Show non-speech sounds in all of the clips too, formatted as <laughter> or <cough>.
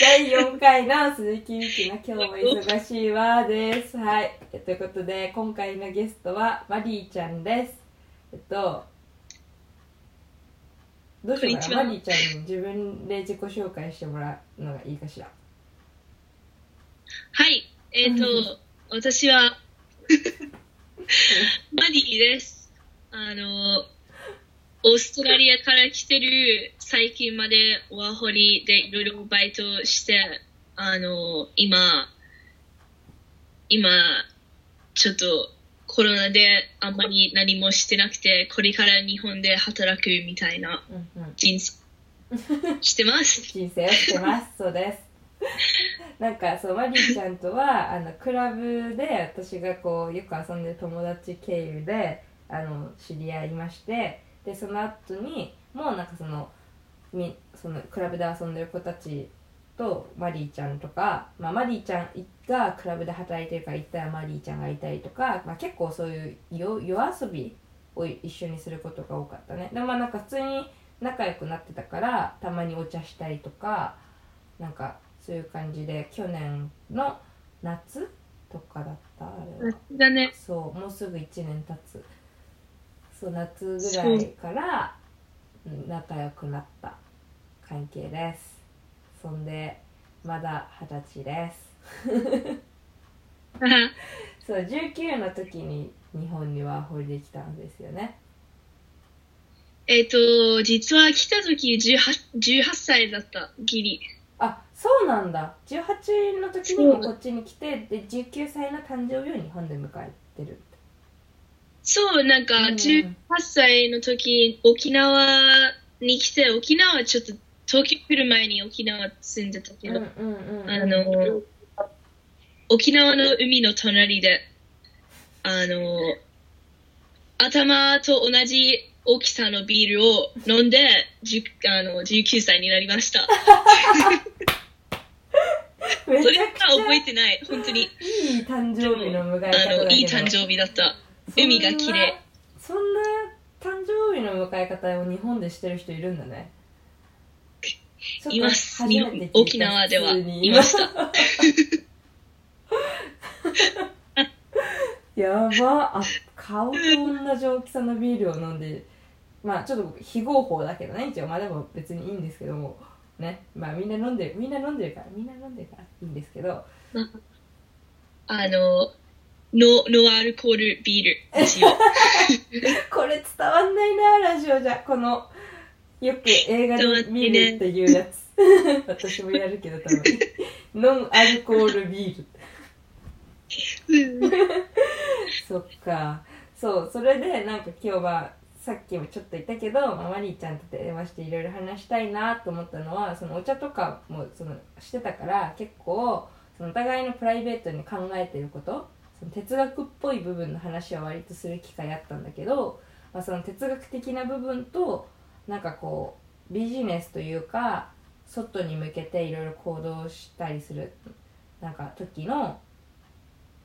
第4回の鈴木美希の今日も忙しいわです。はい。えということで、今回のゲストはマリーちゃんです。えっと、どうしようかな？マリーちゃんに自分で自己紹介してもらうのがいいかしら？はい、えっ、と、私は、<laughs> マディです。あの、オーストラリアから来てる最近までワーホリでいろいろバイトして、あの、今、今、ちょっとコロナであんまり何もしてなくて、これから日本で働くみたいなうんうん。人生してます。<laughs> 人生をしてます。そうです。<laughs> なんかそうマリーちゃんとはあのクラブで私がこうよく遊んでる友達経由であの知り合いましてでその後にもうなんかそのみそのクラブで遊んでる子たちとマリーちゃんとか、まあ、マリーちゃんがクラブで働いてるから行ったらマリーちゃんがいたりとか、まあ、結構そういう夜夜遊びを一緒にすることが多かったね。でもまあなんか普通に仲良くなってたからたまにお茶したりとかなんかそういう感じで去年の夏とかだった？あれは。だね。そうもうすぐ1年経つそう夏ぐらいからうん仲良くなった関係です。そんでまだ二十歳です。そう19の時に日本にワーホリできたんですよね。えっ、と、実は来た時 18, 18歳だった、ギリ。あそうなんだ。18の時にもこっちに来てで19歳の誕生日を日本で迎えてるそう、なんか、うん18歳の時、沖縄に来て、沖縄はちょっと、東京来る前に沖縄住んでたけど、あの、沖縄の海の隣で、あの、頭と同じ大きさのビールを飲んで、10あの19歳になりました。<laughs> めそれは覚えてない、本当に。いい誕生日の迎え方だけどあの、いい誕生日だった。海が綺麗。そんな誕生日の迎え方を日本でしてる人いるんだね。います。沖縄ではいました。やば。あ顔と同じ大きさのビールを飲んでまあちょっと非合法だけどね。一応まあでも別にいいんですけども。ね。まあみんな飲んでるみんな飲んでるからみんな飲んでるからいいんですけど。あの、ノノンアルコールビール。ですよ。<laughs> これ伝わんないなラジオじゃ。このよく映画で見るっていうやつ。私もやるけど多分。ノンアルコールビール。そっか。そうそれでなんか今日はさっきもちょっと言ったけど、まあ、マリーちゃんと電話していろいろ話したいなと思ったのはそのお茶とかもそのしてたから結構そのお互いのプライベートに考えてることその哲学っぽい部分の話は割とする機会あったんだけど、まあ、その哲学的な部分となんかこうビジネスというか外に向けていろいろ行動したりするなんか時の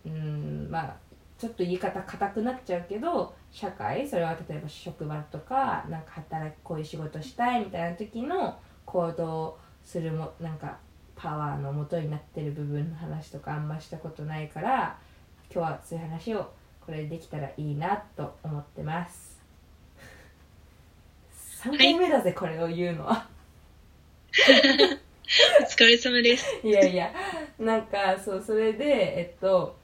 うんまあちょっと言い方硬くなっちゃうけど社会それは例えば職場とかなんか働きこういう仕事したいみたいな時の行動するもなんかパワーの元になってる部分の話とかあんましたことないから今日はそういう話をこれできたらいいなと思ってます。<laughs> 3回目だぜ、これを言うのは。お疲れ様です。<laughs> いやいやなんかそうそれでえっと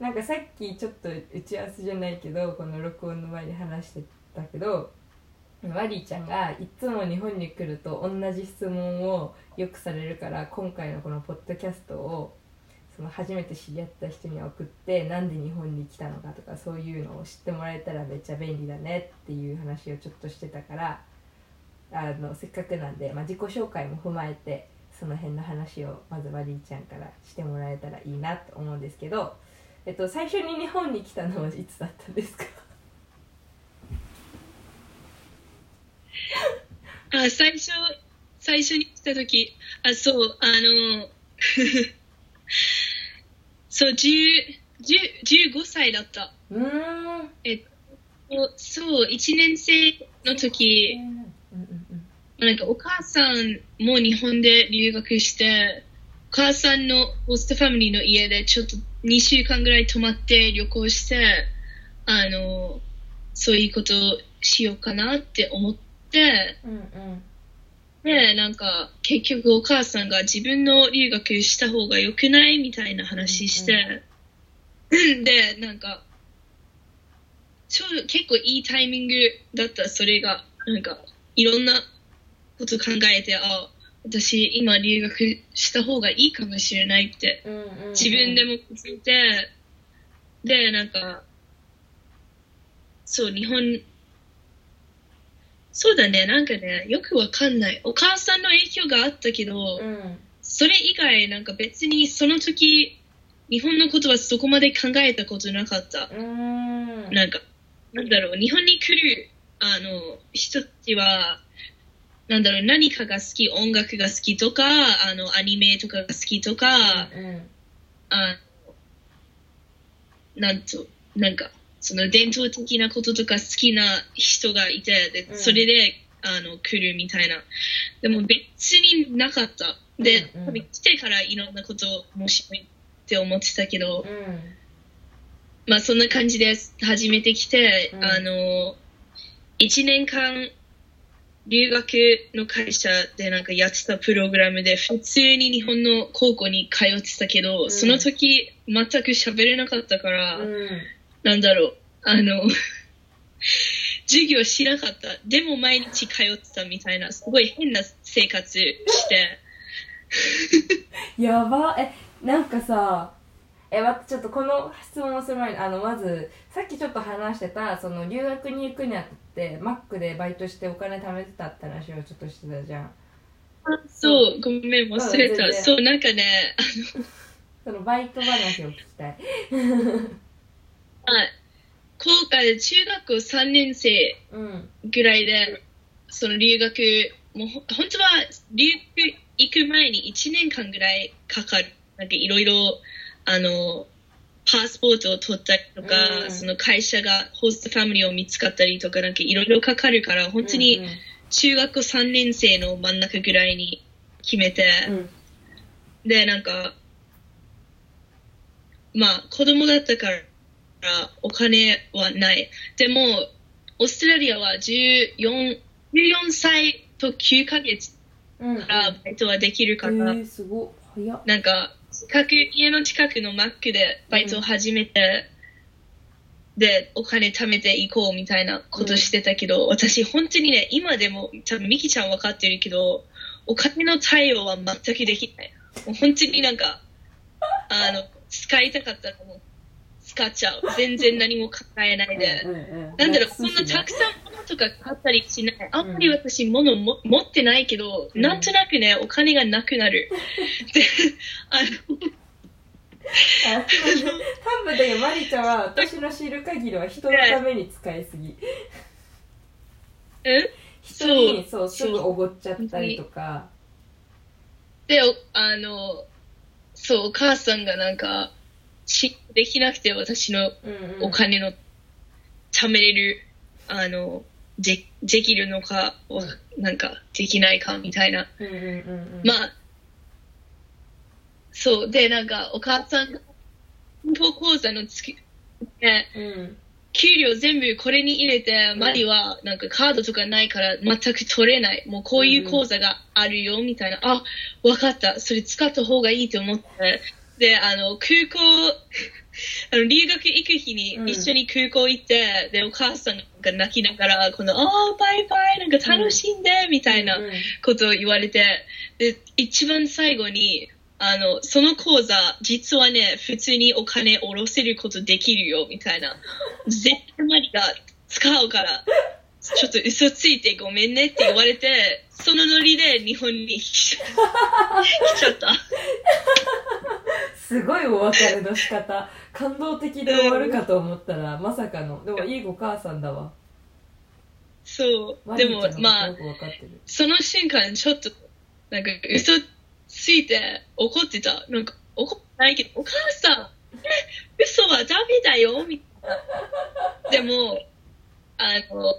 なんかさっきちょっと打ち合わせじゃないけどこの録音の前に話してたけどマリーちゃんがいつも日本に来ると同じ質問をよくされるから今回のこのポッドキャストをその初めて知り合った人に送ってなんで日本に来たのかとかそういうのを知ってもらえたらめっちゃ便利だねっていう話をちょっとしてたからあのせっかくなんで、まあ、自己紹介も踏まえてその辺の話をまずマリーちゃんからしてもらえたらいいなと思うんですけど、えっと、最初に日本に来たのはいつだったんですか？<laughs> あ、最初、最初に来た時、あ、そう、あの、<laughs> そう、10、10 15歳だった。うーん。えっと、そう、1年生の時、うんうんうんなんかお母さんも日本で留学して、母さんのホストファミリーの家でちょっと2週間ぐらい泊まって旅行して、あの、そういうことをしようかなって思って、うんうんで、なんか、結局お母さんが自分の留学した方が良くないみたいな話して、<laughs> で、なんか、ちょうど結構いいタイミングだった、それが。なんか、いろんなこと考えて、あ、私今留学した方がいいかもしれないって、うんうんうん。自分でも気づいて、で、なんか、そう、日本、そうだね、なんかね、よくわかんない。お母さんの影響があったけど、うんそれ以外、なんか別にその時、日本のことはそこまで考えたことなかった。うーん。なんか、なんだろう、日本に来る、あの、人たちは、なんだろう、何かが好き、音楽が好きとか、あの、アニメとかが好きとか、うんあなんと、なんか、その伝統的なこととか好きな人がいて、で、うんそれで、あの、来るみたいな。でも別になかった。で、うんうん来てからいろんなこと面白いって思ってたけど、うんまあそんな感じです。始めてきて、うんあの、1年間、留学の会社でなんかやってたプログラムで普通に日本の高校に通ってたけど、んその時全く喋れなかったから、うんなんだろう、あの、<laughs> 授業しなかった。でも毎日通ってたみたいな、すごい変な生活して、<laughs> やば。えなんかさえちょっとこの質問をする前にあのまずさっきちょっと話してたその留学に行くにあたってマックでバイトしてお金貯めてたって話をちょっとしてたじゃん。そう、ごめん、忘れた。うん全然。そう、なんかね、あの、<laughs> そのバイト話を聞きたい高校中学校3年生うんぐらいで、その留学、もうほ本当は留学行く前に1年間ぐらいかかる。なんかいろいろ、あの、パスポートを取ったりとか、うん。その会社がホストファミリーを見つかったりとか、なんかいろいろかかるから、本当に中学校3年生の真ん中ぐらいに決めて、うんうん。で、なんか、まあ、子供だったから、お金はない。でも、オーストラリアは14、14歳と9ヶ月うん。うんからバイトはできるえから、ー、すごっ早っ。なんか、近く、家の近くのマックでバイトを始めて、で、お金貯めていこうみたいなことしてたけど、私本当にね、今でも、多分ミキちゃん分かってるけど、お金の対応は全くできない。もう本当になんか、あの、使いたかったらもう、使っちゃう。全然何も考えないで。うんうんなんだろう、そんなたくさん物とか買ったりしない。あんまり私物も持ってないけど、うん。なんとなくね、お金がなくなる。で、あの、あ多分だけどマリちゃんは私の知る限りは人のために使いすぎ。え？人にそそううすぐおごっちゃったりとか。で、おあの、そう、お母さんがなんか、しできなくて私のうんうんお金の貯めれる、あの、で、できるのか、わなんか、できないかみたいな。うんうんうんうんまあ、そう、で、なんか、お母さんが、銀行口座のつき、ね、うん給料全部これに入れて、マリはなんかカードとかないから全く取れない。もうこういう口座があるよ、みたいな。あ、わかった。それ使った方がいいと思って。で、あの、空港、<laughs> あの、留学行く日にうん。一緒に空港行って、で、お母さんが泣きながら、この、あー、バイバイ、なんか楽しんで、みたいなうんうん。ことを言われて、で、一番最後に、あの、その口座、実はね、普通にお金下ろせることできるよ、みたいな。<laughs> 絶対マリが使うから、ちょっと嘘ついてごめんねって言われて、そのノリで日本に来ちゃ来ちゃった。<laughs> すごいお別れの仕方感動的で終わるかと思ったらまさかのでもいいご母さんだわそう。でもまあその瞬間、ちょっと、なんか、嘘ついて怒ってた。なんか、怒ってないけど、お母さん、え嘘はダメだよみたいな。でも、あの、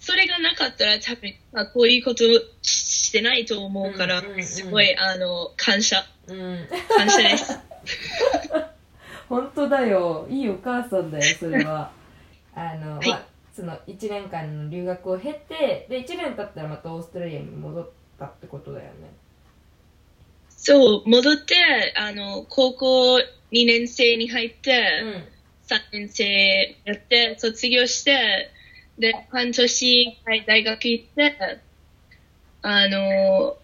それがなかったら多分、まあ、こういうことしてないと思うから、すごい、あの、感謝。うん。感謝です。<laughs> 本当だよ。いいお母さんだよそれは。<laughs> あの、はい。まあその1年間の留学を経てで1年経ったらまたオーストラリアに戻ったってことだよね。そう、戻って、あの、高校2年生に入って、うん。3年生やって、卒業して、で、半年、はい大学行って、あの、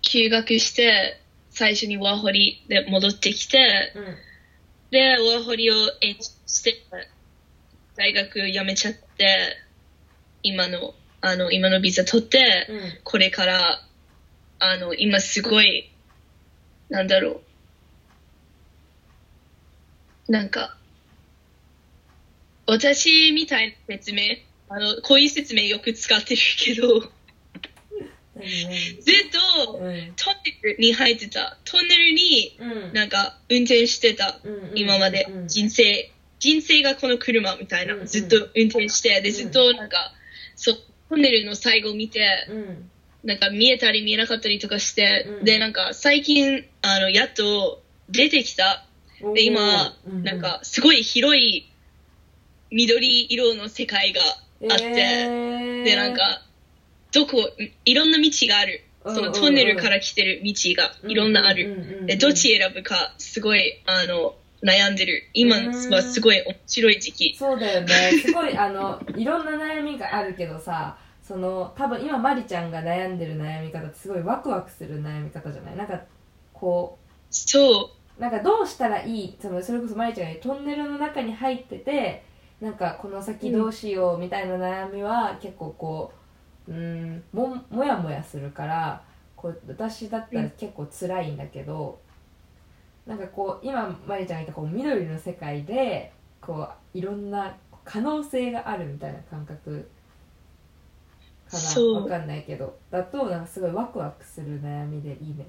休学して、最初にワーホリで戻ってきて、うんで、ワーホリを延長して、大学辞めちゃって、今の、あの、今のビザ取って、うんこれから、あの、今すごい、なんだろう。なんか、私みたいな説明、あの、こういう説明よく使ってるけど、ずっとうん。トンネルに入ってた。トンネルにうん。なんか運転してた。今まで。うん。人生、人生がこの車みたいな。ずっと運転して、で、うん。ずっとなんか、そう、トンネルの最後見て、うん。なんか見えたり見えなかったりとかして、うん。で、なんか最近、あの、やっと出てきた。で、今、なんかすごい広い緑色の世界があって、えーで、なんか、どこ、いろんな道がある。そのトンネルから来てる道がいろんなある。で、どっち選ぶか、すごい、あの、悩んでる。今うんはすごい面白い時期。そうだよねすごいあのいろんな悩みがあるけどさその多分今マリちゃんが悩んでる悩み方ってすごいワクワクする悩み方じゃない？なんかこそう。うなんかどうしたらいい？そのそれこそマリちゃんがトンネルの中に入っててなんかこの先どうしようみたいな悩みは結構こううんももやもやするからこう私だったら結構辛いんだけど、なんかこう今マリちゃんが言ったこう緑の世界でこういろんな可能性があるみたいな感覚かな？わかんないけど。だとなんかすごいワクワクする悩みでいいね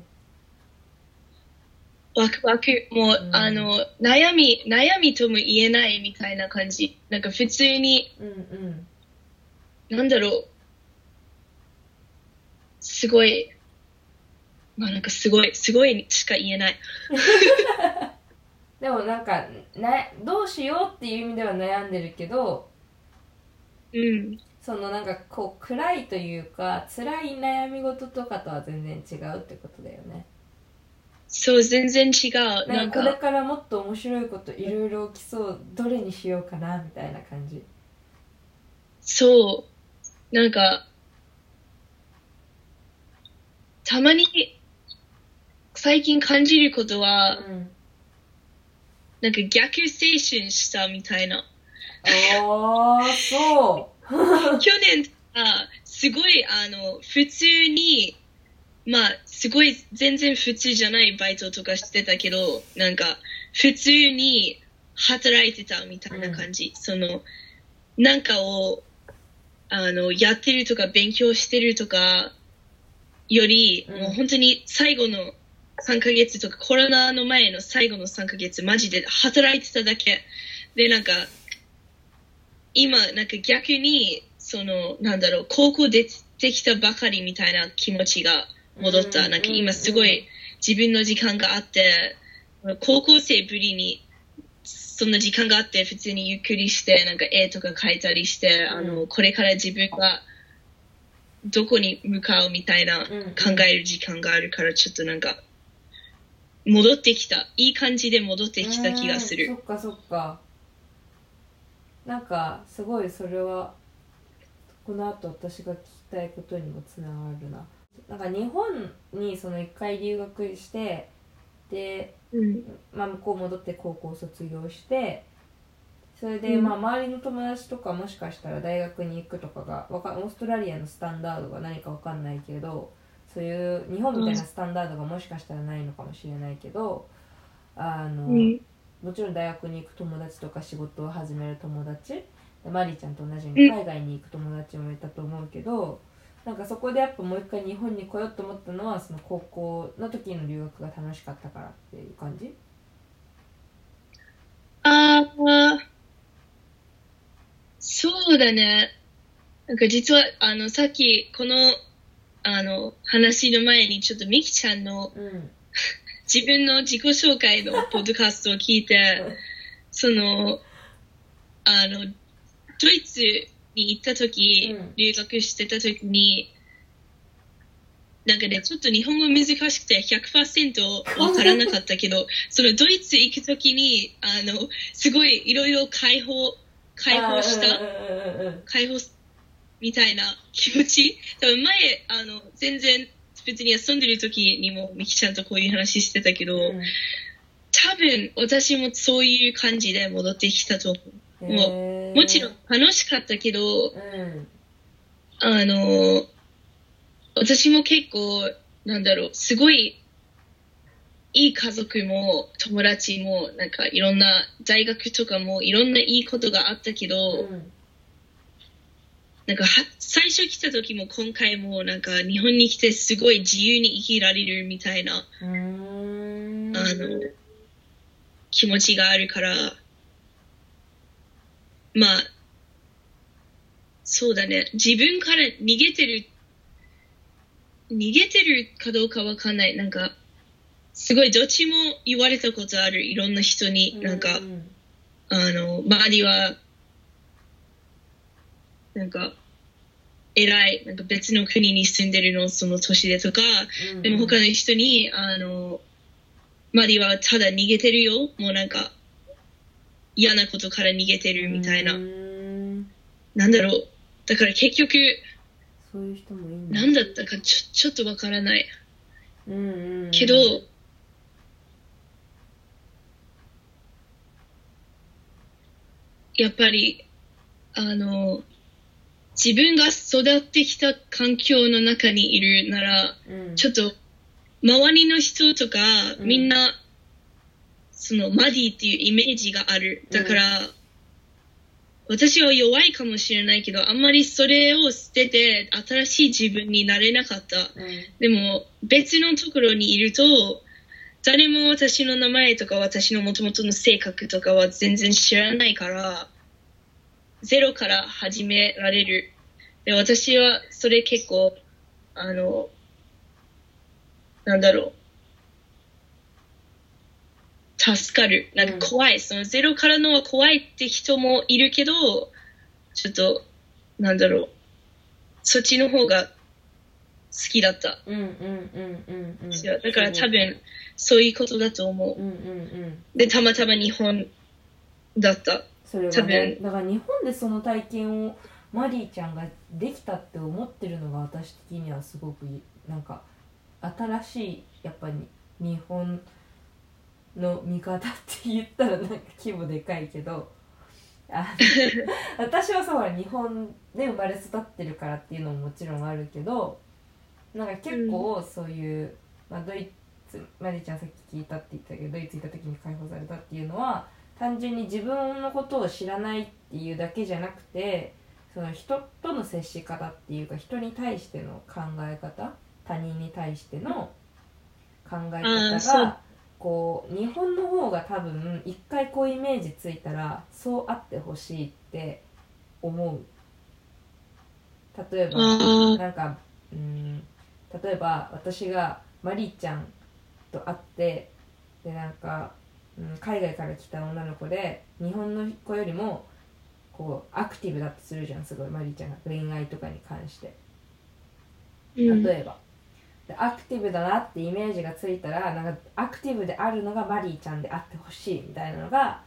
ワクワク。もう、うんあの、悩み、悩みとも言えないみたいな感じ。なんか普通に、うんうんなんだろう。すごい。まあなんかすごい、すごいしか言えない。<laughs> でもなんかなどうしようっていう意味では悩んでるけどうん。そのなんかこう暗いというか辛い悩み事とかとは全然違うってことだよねそう、全然違う。なんかこれか、からもっと面白いこといろいろ起きそうどれにしようかなみたいな感じそう。なんか、たまに、最近感じることは、うんなんか逆青春したみたいな。ああそう <laughs> 去年あすごいあの普通にまあすごい全然普通じゃないバイトとかしてたけどなんか普通に働いてたみたいな感じ、そのなんかをあのやってるとか勉強してるとかより、うん。もう本当に最後の3ヶ月とかコロナの前の最後の3ヶ月マジで働いてただけ。でなんか今、なんか逆に、その、なんだろう、高校出てきたばかりみたいな気持ちが戻った。うんなんか今すごい自分の時間があって、高校生ぶりに、そんな時間があって、普通にゆっくりして、なんか絵とか描いたりして、あうの、これから自分がどこに向かうみたいなうん考える時間があるから、ちょっとなんか、戻ってきた。いい感じで戻ってきた気がする。うんそっかそっかなんかすごいそれはこの後私が聞きたいことにもつながるななんか日本にその一回留学してで、うん。まあ、向こう戻って高校卒業してそれでうんまあ周りの友達とかもしかしたら大学に行くとかがわかオーストラリアのスタンダードが何かわかんないけどそういう日本みたいなスタンダードがもしかしたらないのかもしれないけどあの、うん。もちろん大学に行く友達とか仕事を始める友達でマリーちゃんと同じように海外に行く友達もいたと思うけど、なんかそこでやっぱもう一回日本に来ようと思ったのはその高校の時の留学が楽しかったからっていう感じ？ああ、そうだね。なんか実は、あの、さっき、この、あの、話の前に、ちょっとミキちゃんのうん自分の自己紹介のポッドキャストを聞いて、その、あの、ドイツに行った時、うん。留学してた時に、なんかね、ちょっと日本語難しくて100%わからなかったけど、<laughs> そのドイツ行く時に、あの、すごいいろいろ解放、解放した、解放みたいな気持ち。多分前、あの、全然、別に遊んでる時にもミキちゃんとこういう話してたけど、うん。多分私もそういう感じで戻ってきたと思う。もへーもちろん楽しかったけど、うん。あの、私も結構、なんだろう、すごい、いい家族も友達も、なんかいろんな大学とかもいろんないいことがあったけど、うん。なんかは最初来た時も今回もなんか日本に来てすごい自由に生きられるみたいな、あの、気持ちがあるから、まあ、そうだね。自分から逃げてる、逃げてるかどうかわかんない。なんか、すごいどっちも言われたことある。いろんな人に。なんかう、んあの、周りは、なんか、偉い、なんか別の国に住んでるの、その年でとか、うんでも他の人に、あの、周りはただ逃げてるよ。もうなんか、嫌なことから逃げてるみたいな。んなんだろう。だから結局、そういう人もいいんだ何だったかちょちょっとわからない。うんうんうんけど、やっぱり、あの、自分が育ってきた環境の中にいるなら、うんちょっと、周りの人とか、うんみんな、その、マディっていうイメージがある。だから、私は弱いかもしれないけど、あんまりそれを捨てて、新しい自分になれなかった。うんでも、別のところにいると、誰も私の名前とか私の元々の性格とかは全然知らないから、ゼロから始められる。で、私はそれ結構、あの、なんだろう。助かる。なんか怖い。そのゼロからのは怖いって人もいるけど、ちょっと、なんだろう。そっちの方が好きだった。うんうんうんうんうん違うだから多分、そういうことだと思う。うんうんうんで、たまたま日本だった。それは多ね分だから日本でその体験をマリーちゃんができたって思ってるのが私的にはすごくいいなんか新しいやっぱり日本の見方って言ったらなんか規模でかいけどあ <laughs> 私はそうほら日本で生まれ育ってるからっていうのももちろんあるけどなんか結構そういう、まあ、ドイツマリーちゃんさっき聞いたって言ったけどドイツ行った時に解放されたっていうのは単純に自分のことを知らないっていうだけじゃなくてその人との接し方っていうか人に対しての考え方他人に対しての考えあ方がこう日本の方が多分一回こうイメージついたらそうあってほしいって思う。例えばあなんかうん。例えば私がマリーちゃんと会ってでなんか、うん、海外から来た女の子で日本の子よりもこうアクティブだとするじゃんすごいマリーちゃんが恋愛とかに関して。うん。例えば、でアクティブだなってイメージがついたらなんかアクティブであるのがマリーちゃんであってほしいみたいなのが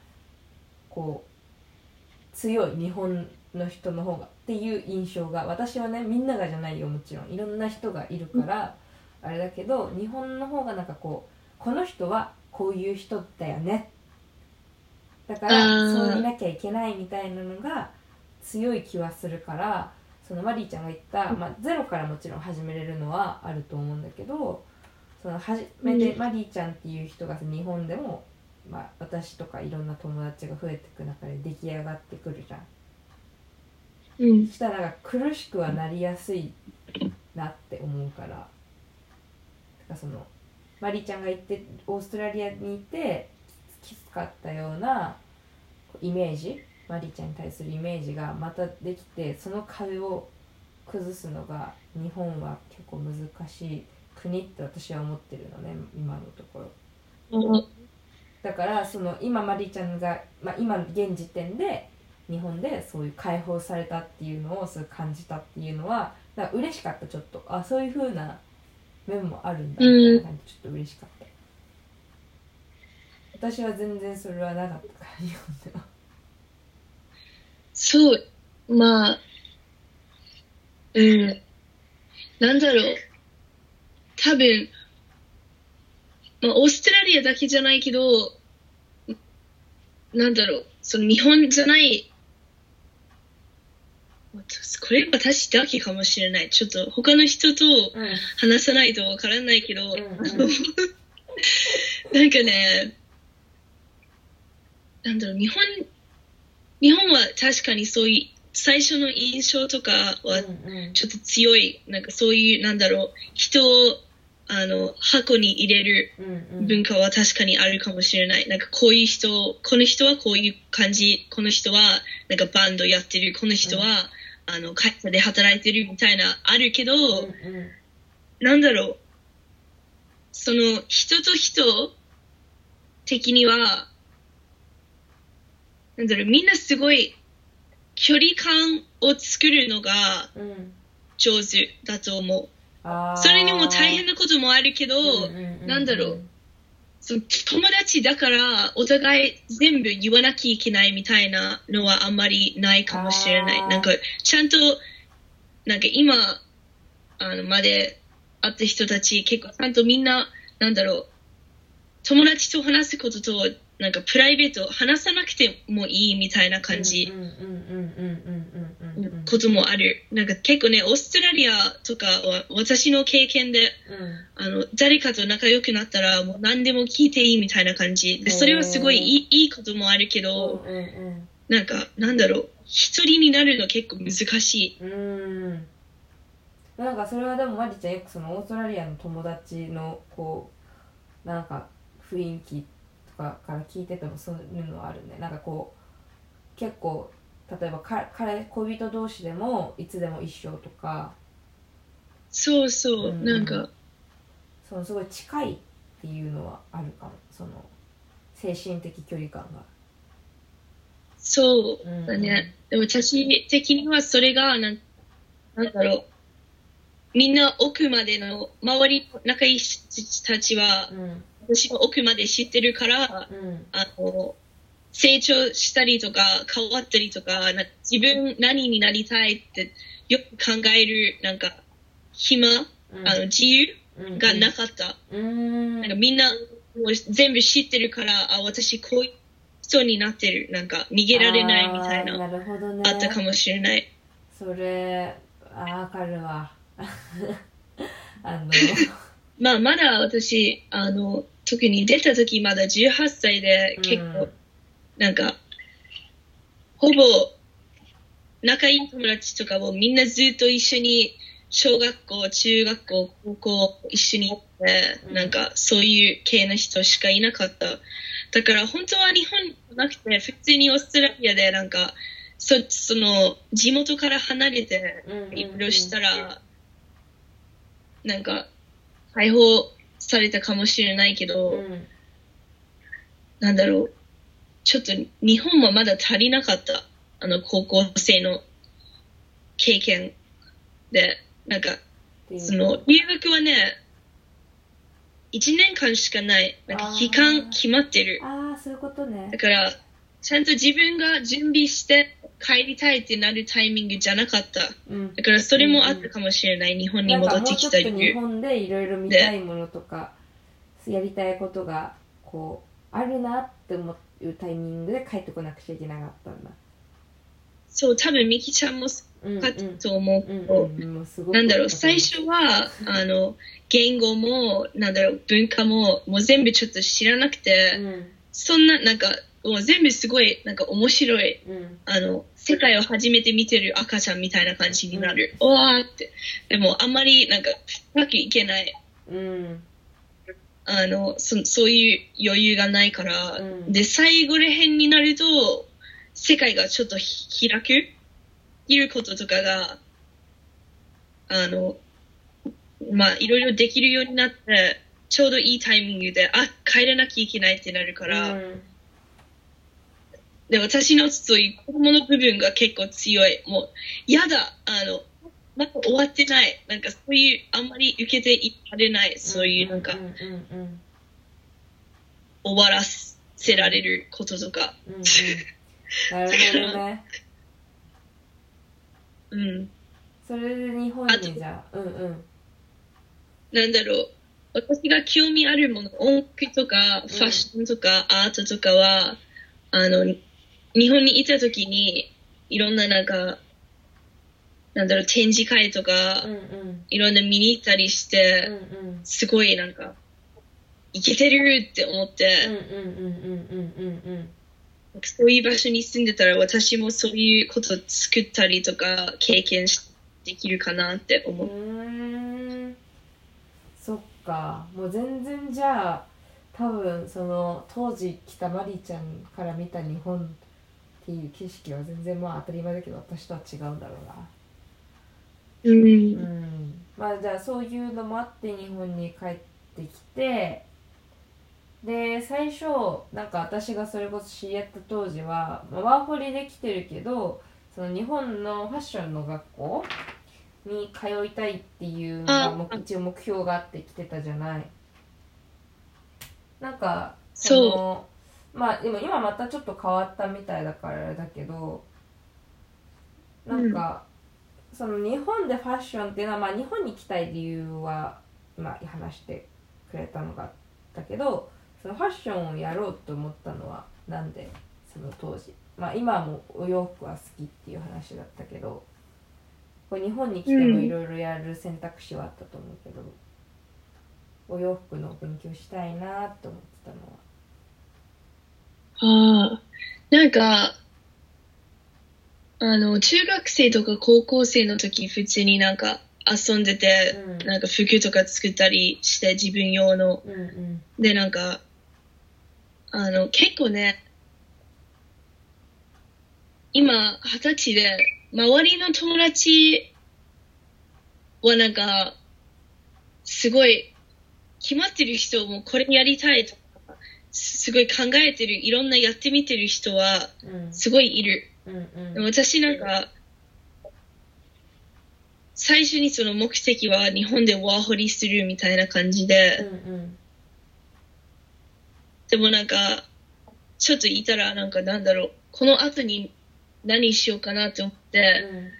こう強い日本の人の方がっていう印象が私はねみんながじゃないよもちろん。いろんな人がいるから、あれだけど日本の方がなんかこうこの人はこういう人だよね。だからそういなきゃいけないみたいなのが強い気はするからそのマリーちゃんが言った、まあ、ゼロからもちろん始めれるのはあると思うんだけどその初めてうんマリーちゃんっていう人が日本でも、まあ、私とかいろんな友達が増えていく中で出来上がってくるじゃん。うん。そしたら苦しくはなりやすいなって思うからだからそのマリーちゃんが行ってオーストラリアにいてきつかったようなイメージマリーちゃんに対するイメージがまたできてその壁を崩すのが日本は結構難しい国って私は思ってるのね今のところ。だからその今マリーちゃんが、まあ、今現時点で日本でそういう解放されたっていうのをそう感じたっていうのはだから嬉しかったちょっと。あそういうふうな面もあるんだみたいな感じちょっと嬉しかった。私は全然それはなかったから日本ではそう、まあ、うん。なんだろう。多分、まあ、オーストラリアだけじゃないけど、なんだろう。その日本じゃない、これは私だけかもしれない。ちょっと他の人とうん話さないとわからないけど、んうん <laughs> なんかね、なんだろう、日本、日本は確かにそういう最初の印象とかはうんうん。ちょっと強い、なんかそういう、なんだろう、人をあの箱に入れるうんうん。文化は確かにあるかもしれない。なんかこういう人、この人はこういう感じ、この人はなんかバンドやってる、この人は、あの会社で働いてるみたいなあるけど、うんうん。なんだろう、その人と人的には、なんだろう、みんなすごい距離感を作るのがうん上手だと思う。それにも大変なこともあるけど、なんだろうその友達だからお互い全部言わなきゃいけないみたいなのはあんまりないかもしれない。なんかちゃんと、なんか今あのまで会った人たち結構ちゃんとみんな、なんだろう、友達と話すこととなんかプライベート話さなくてもいいみたいな感じこともあるなんか結構ねオーストラリアとかは私の経験で、うん、あの誰かと仲良くなったらもう何でも聞いていいみたいな感じでそれはすごいいいいこともあるけど、うんうん、なんかなんだろう一人になるの結構難しい。うんなんかそれはでもマリちゃんよくそのオーストラリアの友達のこうなんか雰囲気ってかから聞いててもそういうのはあるね。なんかこう結構例えばか彼恋人同士でもいつでも一緒とか。そうそう、うん。なんか、そのすごい近いっていうのはあるかも。その精神的距離感が。そううんだね。でも私的にはそれがなん、なんだろう、みんな奥までの、周りの仲いい人たちはう、ん私が奥まで知ってるから、うんあの、成長したりとか変わったりとか、な自分何になりたいってよく考える、なんか、暇、うんあの、自由うんがなかった。うんなんかみんなもう全部知ってるから、あ、私こういう人になってる。なんか逃げられないみたいな、なるほどねあったかもしれない。それあーわかるわ <laughs> あの <laughs> まあ、まだ私、あの、特に出た時まだ18歳で結構、うんなんか、ほぼ、仲いい友達とかもみんなずっと一緒に、小学校、中学校、高校一緒に行って、うん。なんかそういう系の人しかいなかった。だから本当は日本じゃなくて、普通にオーストラリアでなんか、そその、地元から離れて、いろいろしたら、なんか、解放されたかもしれないけど、うんなんだろう、ちょっと日本はまだ足りなかった。あの、高校生の経験で、なんか、その、留学はね、1年間しかない。なんか、期間決まってる。ああそういうことねだから、ちゃんと自分が準備して帰りたいってなるタイミングじゃなかった。うん。だから、それもあったかもしれない。日本に戻ってきた理由。本でいろいろ見たいものとかやりたいことがこうあるなって思うタイミングで帰ってこなくちゃいけなかったんだ。そう、多分、ミキちゃんもうんうんかと思う。けど、うんうんもうすごくなんだろう、最初は、あの、言語も、なんだろう、文化も、もう全部ちょっと知らなくて、うんそんな、なんか、もう全部すごい、なんか面白い、うんあの、世界を初めて見てる赤ちゃんみたいな感じになる。おわーって。でも、あんまり、なんか、深くいけない。うんあの、そそういう余裕がないから、うんで、最後ら辺になると、世界がちょっとひ開く？いることとかが、あの、まあ、いろいろできるようになって、ちょうどいいタイミングで、あ、帰らなきゃいけないってなるから、うんで、私のそういう子供の部分が結構強い。もう、やだ、あの、まだ終わってない。なんかそういう、あんまり受けていられない。そういうなんか終わらせられることとか。うんうんなるほどね <laughs> うん。それで日本にじゃあうんうんなんだろう。私が興味あるもの、音楽とか、ファッションとか、アートとかは、あの、日本にいた時に、いろんななんか、なんだろう、展示会とか、うんうん。いろんな見に行ったりして、うんうん。すごいなんか、いけてるって思って、そういう場所に住んでたら私もそういうこと作ったりとか経験しできるかなって思う。うそっかもう全然じゃあ多分その当時来たマリーちゃんから見た日本っていう景色は全然まあ当たり前だけど私とは違うんだろうな。うん。うん。まあじゃあそういうのもあって日本に帰ってきてで最初なんか私がそれこそ知り合った当時は、まあ、ワーホリで来てるけどその日本のファッションの学校に通いたいっていうのが目一応目標があって来てたじゃない。なんかそう。のまあでも今またちょっと変わったみたいだからあれだけどなんか、その日本でファッションっていうのは、まあ、日本に来たい理由は今話してくれたのがあったけどそのファッションをやろうと思ったのはなんでその当時。まあ今はもうお洋服は好きっていう話だったけどこれ日本に来てもいろいろやる選択肢はあったと思うけど、お洋服の勉強したいなって思ってたのは。ああ、なんか、あの、中学生とか高校生の時普通になんか遊んでて、うん。なんか服とか作ったりして自分用の。うんうん。で、なんか、あの、結構ね、今、二十歳で、周りの友達はなんか、すごい、決まってる人もこれやりたいとか、すすごい考えてる、いろんなやってみてる人は、うん。すごいいる。うん。でも私なんか、最初にその目的は日本でワーホリするみたいな感じで、うんうん。でもなんか、ちょっといたらなんかなんだろう、この後に何しようかなって思って、うん。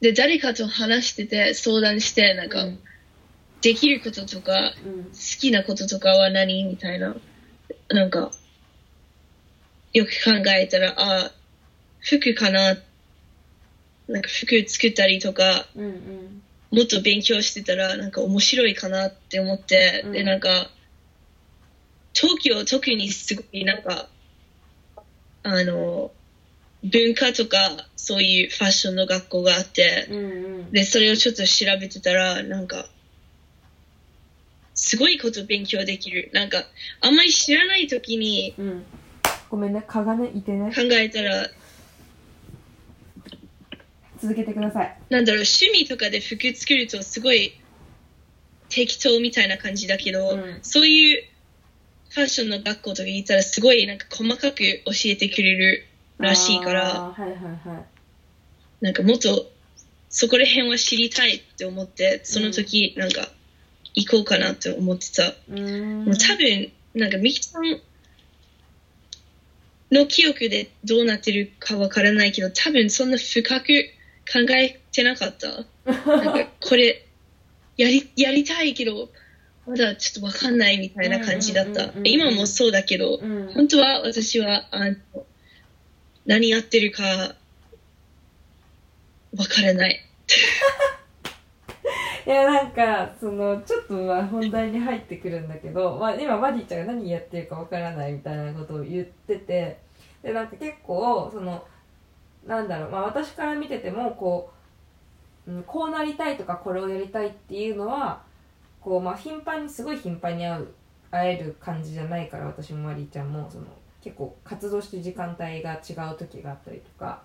で、誰かと話してて、相談して、なんか、うん。できることとか、うん。好きなこととかは何？みたいな。なんか、よく考えたら、あ、服かな。なんか服作ったりとか、うんうん。もっと勉強してたら、なんか面白いかなって思って、うん。で、なんか、東京特にすごいなんか、あの、文化とか、そういうファッションの学校があって、うんうん。で、それをちょっと調べてたら、なんか、すごいこと勉強できる。なんか、あんまり知らない時にうん。ごめんね蚊がねいてね。考えたら、続けてください。なんだろう、趣味とかで服作るとすごい適当みたいな感じだけど、うん。そういうファッションの学校とか行ったらすごいなんか細かく教えてくれるらしいから、はいはいはい。なんかもっとそこら辺は知りたいって思って、その時なんか行こうかなって思ってた。うーん。もう多分、なんかミキさんの記憶でどうなってるかわからないけど、多分そんな深く考えてなかった。なんかこれやり、やりたいけど、まだちょっとわかんないみたいな感じだった。今もそうだけど、うん。本当は私はあの何やってるかわからない。<laughs> いやなんかそのちょっとまあ本題に入ってくるんだけど、まあ、今マリーちゃんが何やってるかわからないみたいなことを言っててでなんか結構そのなんだろう、まあ、私から見ててもこう、うん、こうなりたいとかこれをやりたいっていうのはこう、まあ、頻繁にすごい頻繁に会う会える感じじゃないから私もマリーちゃんもその結構活動してる時間帯が違う時があったりとか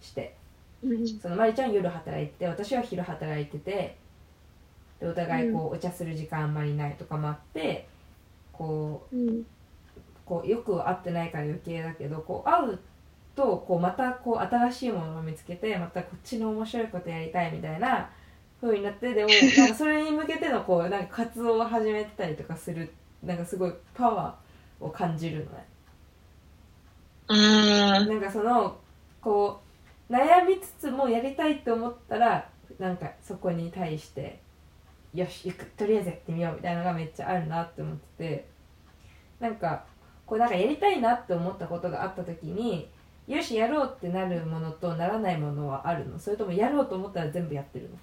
してうん。そのまりちゃんは夜働いてて私は昼働いててでお互いこうお茶する時間あんまりないとかもあってこううん。こうよく会ってないから余計だけどこう会うとこうまたこう新しいものを見つけてまたこっちの面白いことやりたいみたいな風になってでもなんかそれに向けてのこうなんか活動を始めてたりとかするなんかすごいパワーを感じるのね。あなんかそのこう悩みつつもやりたいと思ったらなんかそこに対してよし行くとりあえずやってみようみたいなのがめっちゃあるなって思っててなんかこうなんかやりたいなって思ったことがあった時によしやろうってなるものとならないものはあるの？それともやろうと思ったら全部やってるの？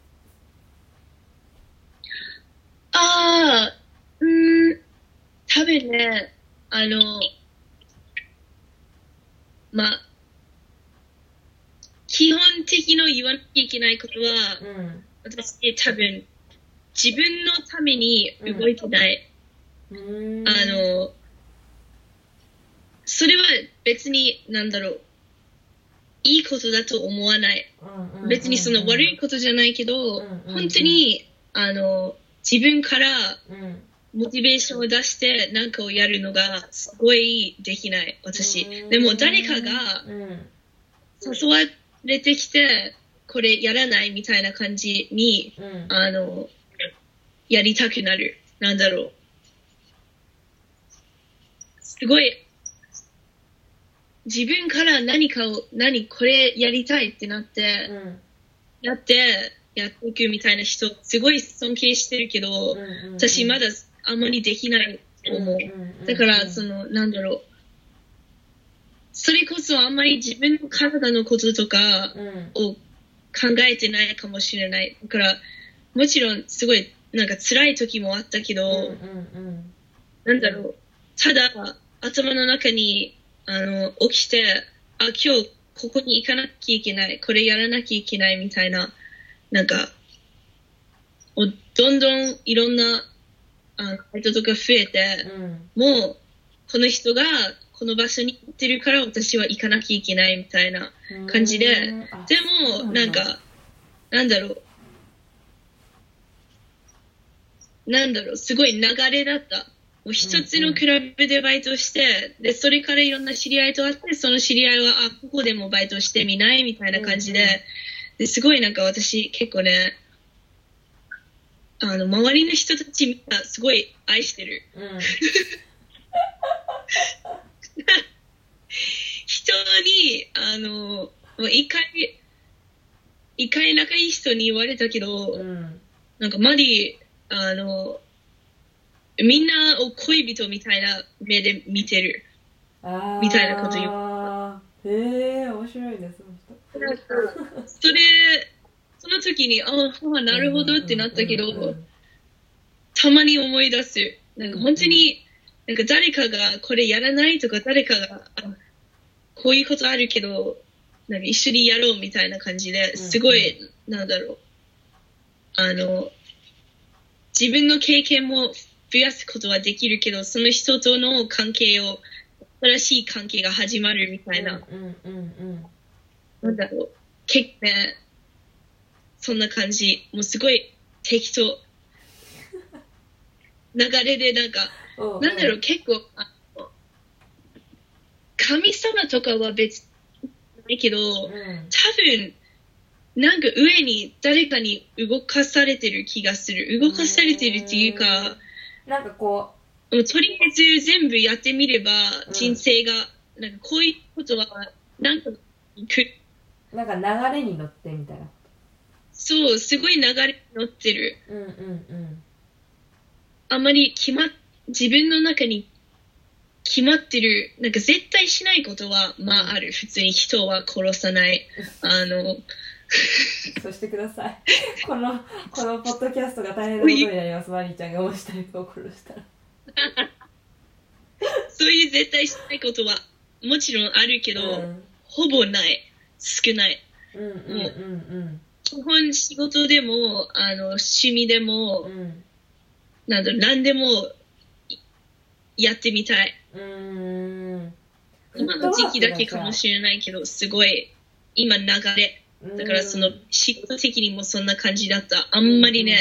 ああーうん。多分ねあのまあ基本的の言わなきゃいけないことはうん私多分自分のために動いてない、うーん。あのそれは別になんだろう。いいことだと思わない。別にその悪いことじゃないけど、うんうんうん。本当にあの自分からうんモチベーションを出して何かをやるのがすごいできない私。うん。でも誰かがうん。誘われてきてこれやらないみたいな感じにうん。あのやりたくなる。なんだろう。すごい。自分から何かを何これやりたいってなって、うん。やってやっていくみたいな人すごい尊敬してるけど、うんうんうん。私まだあんまりできないと思う、だからそのなんだろう。それこそあんまり自分の体のこととかうん。を考えてないかもしれない。だからもちろんすごいなんか辛い時もあったけど、なんだろう。ただ頭の中にあの起きてあ今日ここに行かなきゃいけない。これやらなきゃいけないみたいななんかおどんどんいろんなあのバイトとか増えて、うん。もうこの人がこの場所に行ってるから私は行かなきゃいけないみたいなうん感じででもなんかなんだ。ろう。なんだろう。すごい流れだった。もう一つのクラブでバイトして、でそれからいろんな知り合いと会ってその知り合いはあここでもバイトしてみないみたいな感じで,、ですごいなんか私結構ねあの周りの人たちみんなすごい愛してる。うん。<laughs> 人に、あの、もう一回、一回仲いい人に言われたけど、うんなんかマリー、あの、みんなを恋人みたいな目で見てる。みたいなこと言へえ面白いですその人。それ、その時に、ああ、なるほどってなったけど、たまに思い出す。なんか本当に、なんか誰かがこれやらないとか、誰かが、あこういうことあるけど、なんか一緒にやろうみたいな感じで、すごい、なんだろう。あの、自分の経験も増やすことはできるけど、その人との関係を、新しい関係が始まるみたいな、うんうんうんなんだろう。結構ね、そんな感じ。もうすごい適当。流れでなんか、うんなんだろう、結構、あの神様とかは別にないけど、多うん分、なんか上に誰かに動かされてる気がする。動かされてるっていうか、なんかこもうとりあえず全部やってみればうん人生が、なんかこういうことは、なんかいく。うなんか流れに乗ってみたいなそう、すごい流れに乗ってる。うんうんうんあまり決まっ、自分の中に決まってる、なんか絶対しないことは、まあある。普通に人は殺さない。あの、<laughs> そうしてくださいこのこのポッドキャストが大変なことになりますマリーちゃんがもし誰かを殺したらそういう絶対しないことは、もちろんあるけど、うんほぼない。少ない。うんうんうん基本仕事でも、あの、趣味でも、うんうんなんだろう、何でもいやってみたい。うーん今の時期だけかもしれないけど、すごい、今流れ、だからその仕事的にもそんな感じだった。あんまりね、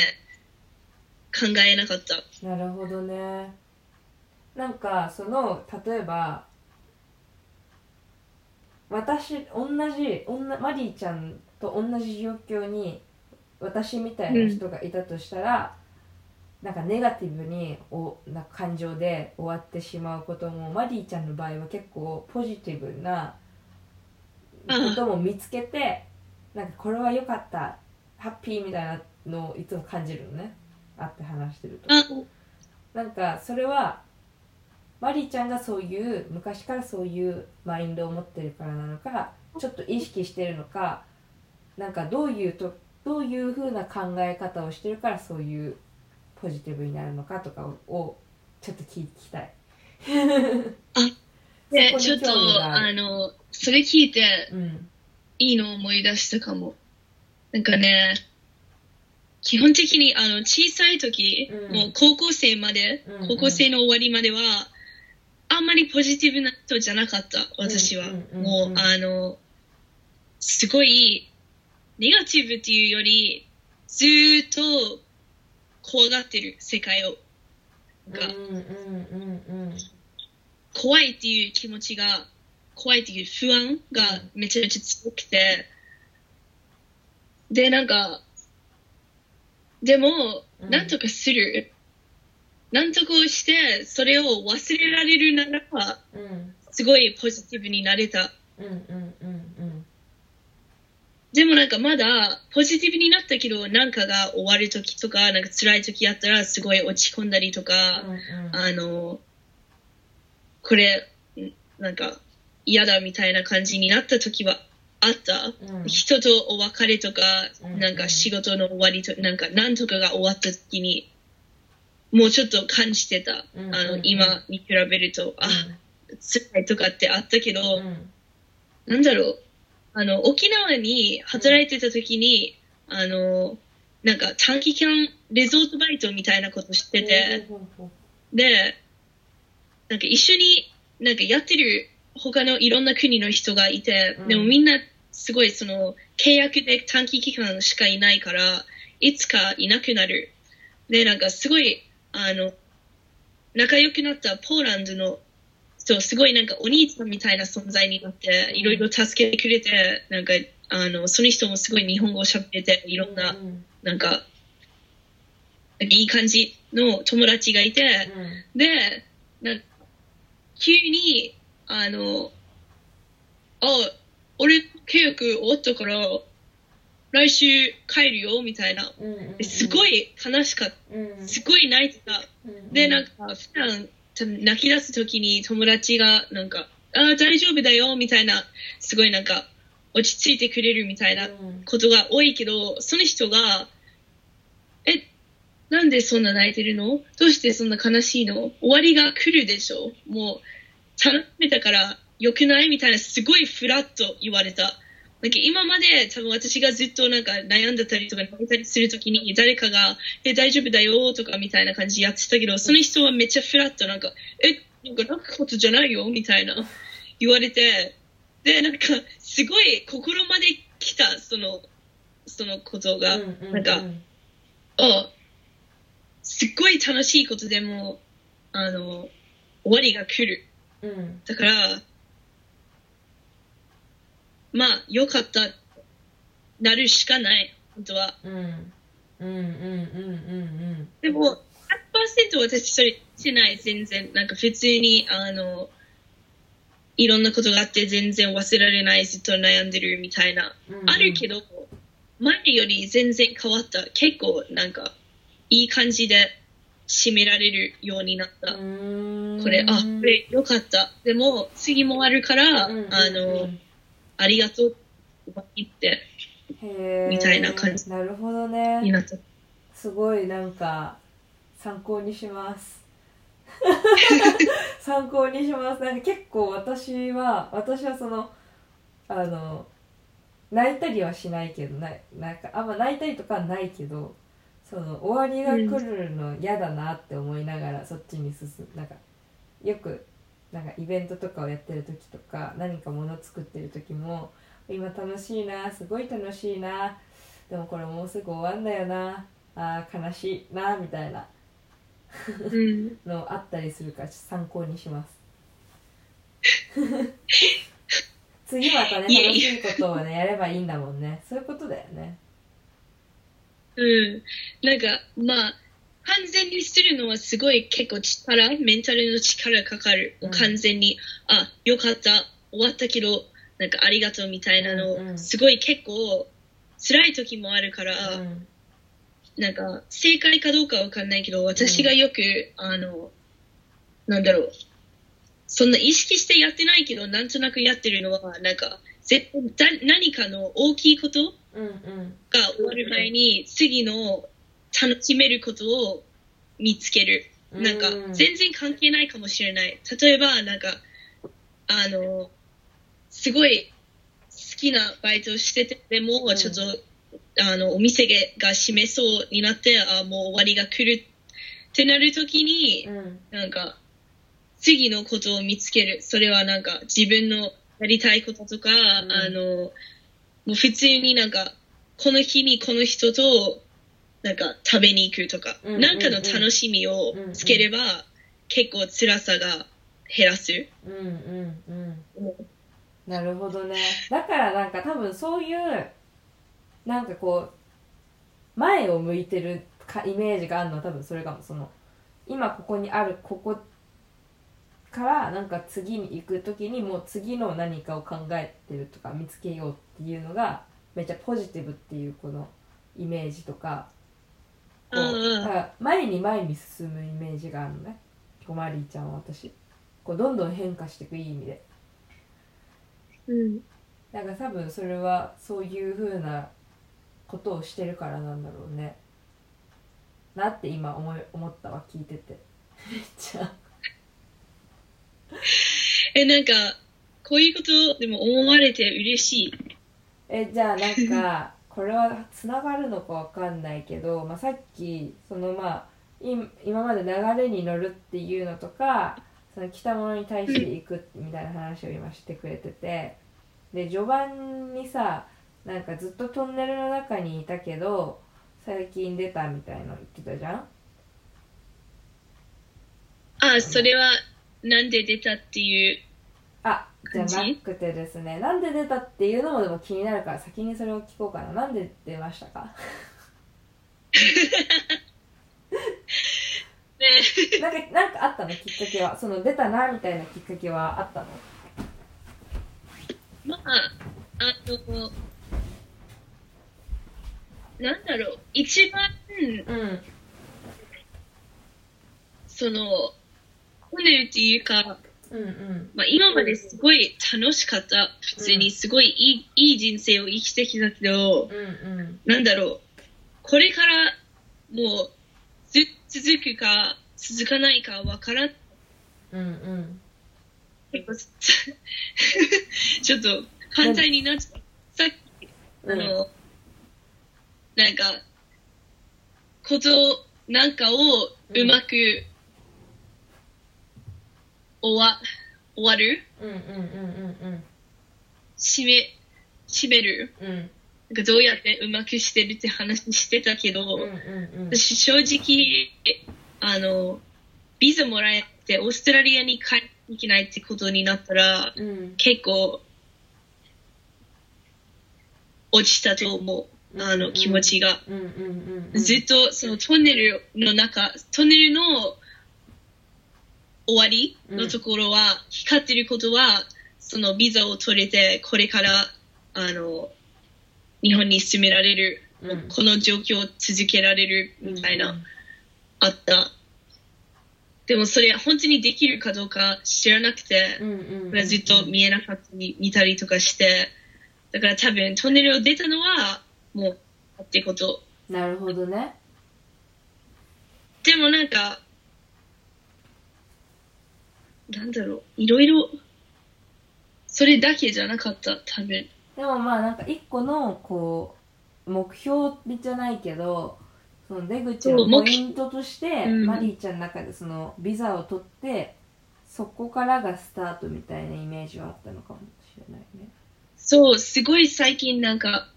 考えなかった。なるほどねなんかその例えば私同じ女マリーちゃんと同じ状況に私みたいな人がいたとしたら、なんかネガティブにおな感情で終わってしまうこともマリーちゃんの場合は結構ポジティブなことも見つけてなんかこれは良かったハッピーみたいなのをいつも感じるのね。会って話してると。あ、なんかそれはマリーちゃんがそういう昔からそういうマインドを持ってるからなのかちょっと意識してるのかなんかどういうとどういう風な考え方をしてるからそういうポジティブになるのかとかをちょっと聞きたい。で、<laughs> そこにちょっと、あの、それ聞いて、うんいいのを思い出したかも。なんかね、基本的にあの小さい時、うんもう高校生まで、うんうん高校生の終わりまでは、あんまりポジティブな人じゃなかった、私は。もう、あの、すごい、ネガティブっていうより、ずーっと怖がってる世界を。が怖いっていう気持ちが、怖いっていう不安がめちゃめちゃ強くて、で、なんか、でも、うんなんとかする。なんとかをして、それを忘れられるならば、うんすごいポジティブになれた。うんうんうんでもなんかまだポジティブになったけど、なんかが終わる時とか、なんか辛い時あったらすごい落ち込んだりとか、うんうんあの、これ、んなんか嫌だみたいな感じになった時はあった？うん人とお別れとか、うんなんか仕事の終わりと、なんかなんとかが終わった時に、もうちょっと感じてた。うんあの、うん今に比べると、あ、辛いとかってあったけど、うんなんだろう？あの、沖縄に働いてた時に、あの、なんか短期間レゾートバイトみたいなことしてて、で、なんか一緒になんかやってる他のいろんな国の人がいて、うんでもみんなすごいその契約で短期期間しかいないから、いつかいなくなる。で、なんかすごい、あの、仲良くなったポーランドの人、すごいなんかお兄さんみたいな存在になって、いろいろ助けてくれて、なんか、あの、その人もすごい日本語を喋ってて、いろんな、うんうんなんか、いい感じの友達がいて、で、なんか急に、あの、あ、俺契約終わったから、来週帰るよ、みたいな。すごい悲しかっうんた。すごい泣いてた。で、なんか、普段、多分泣き出すときに友達が、なんか、あー大丈夫だよ、みたいな、すごいなんか、落ち着いてくれるみたいなうん。ことが多いけど、その人が、え、なんでそんな泣いてるの？どうしてそんな悲しいの？終わりが来るでしょ。もう、楽しめたから良くない？みたいな、すごいフラッと言われた。なんか今まで多分私がずっとなんか悩んでたりとか泣いたりするときに誰かが、え、大丈夫だよとかみたいな感じでやってたけど、その人はめっちゃフラッとなんか、え、なんか泣くことじゃないよみたいな言われて、で、なんかすごい心まで来た、その、そのことが、なんか、あ、すっごい楽しいことでも、あの、終わりが来る。うん。だから、まあ、よかった、なるしかない、本当は。うんうんうんうんうんでも、100%私それしてない、全然。なんか普通に、あの、いろんなことがあって全然忘れられない、ずっと悩んでるみたいな。うんあるけど、前より全然変わった。結構、なんか、いい感じで締められるようになった。うんこれ、あ、これよかった。でも、次もあるから、うんうんうんあの、ありがとう。ってみたいな感じ。なるほどにね。なった。すごいなんか参考にします。<laughs> 参考にします。なんか結構私は私はそのあの泣いたりはしないけどななんかあんま泣いたりとかはないけどその終わりが来るの嫌だなって思いながらそっちに進む。なんかよくなんかイベントとかをやってる時とか何かもの作ってる時も今楽しいなすごい楽しいなでもこれもうすぐ終わんだよなあー悲しいなみたいなうん。のあったりするから参考にします <laughs> 次またね楽しいことをねやればいいんだもんねそういうことだよねうん。なんか、まあ、完全にするのはすごい結構力、メンタルの力かかる。もう完全に、あ、よかった、終わったけど、なんかありがとうみたいなの、うんうん。すごい結構辛い時もあるから、うん。なんか正解かどうかわかんないけど、私がよく、あの、なんだろう、そんな意識してやってないけど、なんとなくやってるのは、なんか、絶対だ何かの大きいことうんうん。が終わる前に次の楽しめることを見つける。なんかうん全然関係ないかもしれない。例えばなんかあのすごい好きなバイトをしててでもうんちょっと、あのお店が閉めそうになってあもう終わりが来るってなるときにうんなんか次のことを見つける。それはなんか自分のやりたいこととか、んあの、もう普通になんか、この日にこの人と、なんか食べに行くとか、うんなんかの楽しみをつければ、結構辛さが減らす。うんうん。うん。なるほどね。だからなんか多分そういうなんかこう前を向いてるかイメージがあるのは多分それかもその今ここにあるここからなんか次に行く時にもう次の何かを考えてるとか見つけようっていうのがめっちゃポジティブっていうこのイメージとかこううん。だから前に前に進むイメージがあるのね。こうマリーちゃんは私。こうどんどん変化していくいい意味で。うん。なんか多分それはそういう風なことをしてるからなんだろうね。なって今思い思ったわ聞いてて。<laughs> めっちゃ。<laughs> え、なんか、こういうことでも思われて嬉しい？えじゃあなんかこれはつながるのかわかんないけど、まあ、さっきそのまあ今まで流れに乗るっていうのとかその来たものに対していくみたいな話を今してくれててで序盤にさなんかずっとトンネルの中にいたけど最近出たみたいの言ってたじゃん？あ、それは、なんで出たっていう。あじゃなくてですね。なんで出たっていうのもでも気になるから先にそれを聞こうかな。なんで出ましたか？<laughs> ねなんかなんかあったの？きっかけは。その出たなみたいなきっかけはあったの？まあ、あの、なんだろう、一番、うん。その、トンネルっていうか、うんうんまあ、今まですごい楽しかった。普通にすごいいい,、いい人生を生きてきたけど、うんうんなんだろう、これからもうず続くか続かないかわからん。うんうんちょっと反対になっちゃう。さっき、あの、なんか、ことなんかをうまく終わ終わる？うんうんうんうん締め、締める？うん。うんなんかどうやってうまくしてるって話してたけど、うんうんうん。私正直、あの、ビザもらえてオーストラリアに帰っていけないってことになったら、うん。結構、落ちたと思う。あの、うんうん気持ちが。うんうんうんうん。ずっとそのトンネルの中、トンネルの終わりのところは、光ってることは、そのビザを取れて、これから、あの、日本に住められる、うん。この状況を続けられるみたいな、うん。あった。でもそれ本当にできるかどうか知らなくて、ずっと見えなかったり見たりとかして、だから多分トンネルを出たのは、もう、ってこと。なるほどね。でもなんか、なんだろう、いろいろ、それだけじゃなかった、多分。でもまあなんか一個のこう目標じゃないけどその出口のポイントとして、うん。マリーちゃんの中でそのビザを取ってそこからがスタートみたいなイメージはあったのかもしれないね。そう、すごい最近なんか、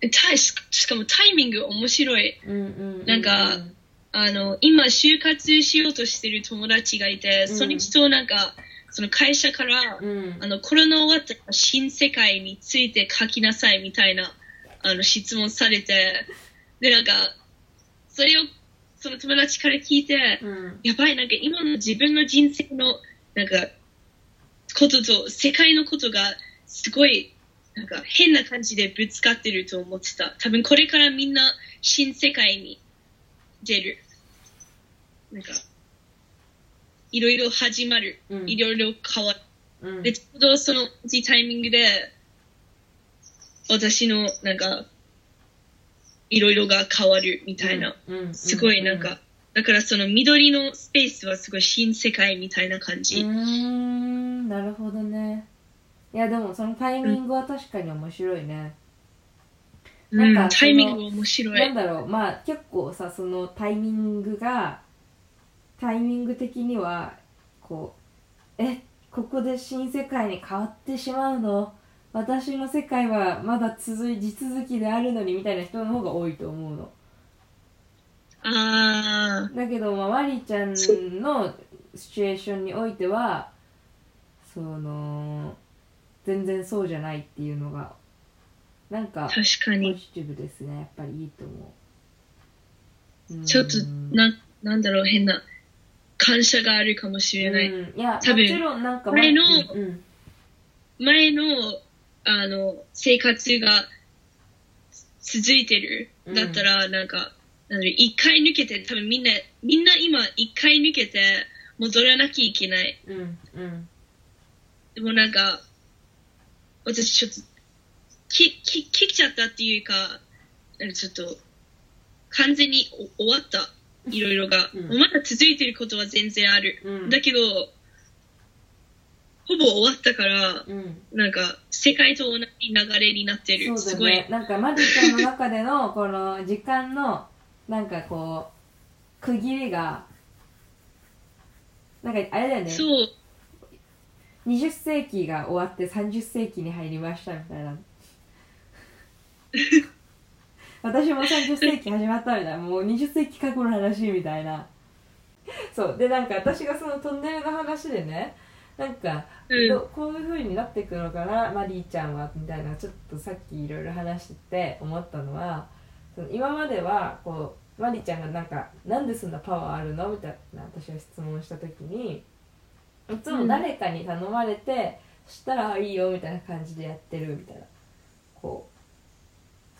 たししかもタイミング面白い。うんうんうん。なんかあの、今就活しようとしてる友達がいて、うん。その人なんか、その会社から、うん。あの、コロナ終わったら新世界について書きなさいみたいな、あの、質問されて、で、なんか、それを、その友達から聞いて、うん。やばい、なんか今の自分の人生の、なんか、ことと世界のことが、すごい、なんか変な感じでぶつかってると思ってた。多分これからみんな新世界に出る。なんか、いろいろ始まる。うんいろいろ変わる。うんで、ちょうどその同じタイミングで、私の、なんか、いろいろが変わるみたいな。すごいなんか、だからその緑のスペースはすごい新世界みたいな感じ。んなるほどねいやでもそのタイミングは確かに面白いね、うん、なんかタイミング面白い。なんだろう。まあ結構さそのタイミングがタイミング的にはこうえここで新世界に変わってしまうの？私の世界はまだ続い地続きであるのにみたいな人の方が多いと思うの。あだけど、まあ、マリーちゃんのシチュエーションにおいてはその全然そうじゃないっていうのがなんかあ、確かポに。ジティブですね。やっぱりいいと思う。うん。ちょっと、な、なんだろう、変な感謝があるかもしれない。うん、いやも多分。ちろんなんか前のうん。うん前の、あの、生活が続いてる。うん。だったら、なんか、一回抜けて、多分みんな、みんな今一回抜けて戻らなきゃいけない。うん。うん。でもなんか、私ちょっと、き、き、切っちゃったっていうか、ちょっと、完全にお終わった。いろいろが。うんまだ続いてることは全然ある。うんだけど、ほぼ終わったから、うんなんか、世界と同じ流れになってる。そうすごい。なんかマリーちゃんの中でのこの時間のなんかこう区切りがなんかあれだよねそう。20世紀が終わって30世紀に入りましたみたいな <laughs> 私も30世紀始まったみたいなもう20世紀過去の話みたいな。そうでなんか私がそのトンネルの話でねなんか、うん。どこういう風になっていくのかなマリーちゃんはみたいなちょっとさっきいろいろ話してて思ったのはその今まではこうマリーちゃんがなんかなんでそんなパワーあるの？みたいな私が質問した時にいつも誰かに頼まれて、そしたらあいいよみたいな感じでやってるみたいな。こう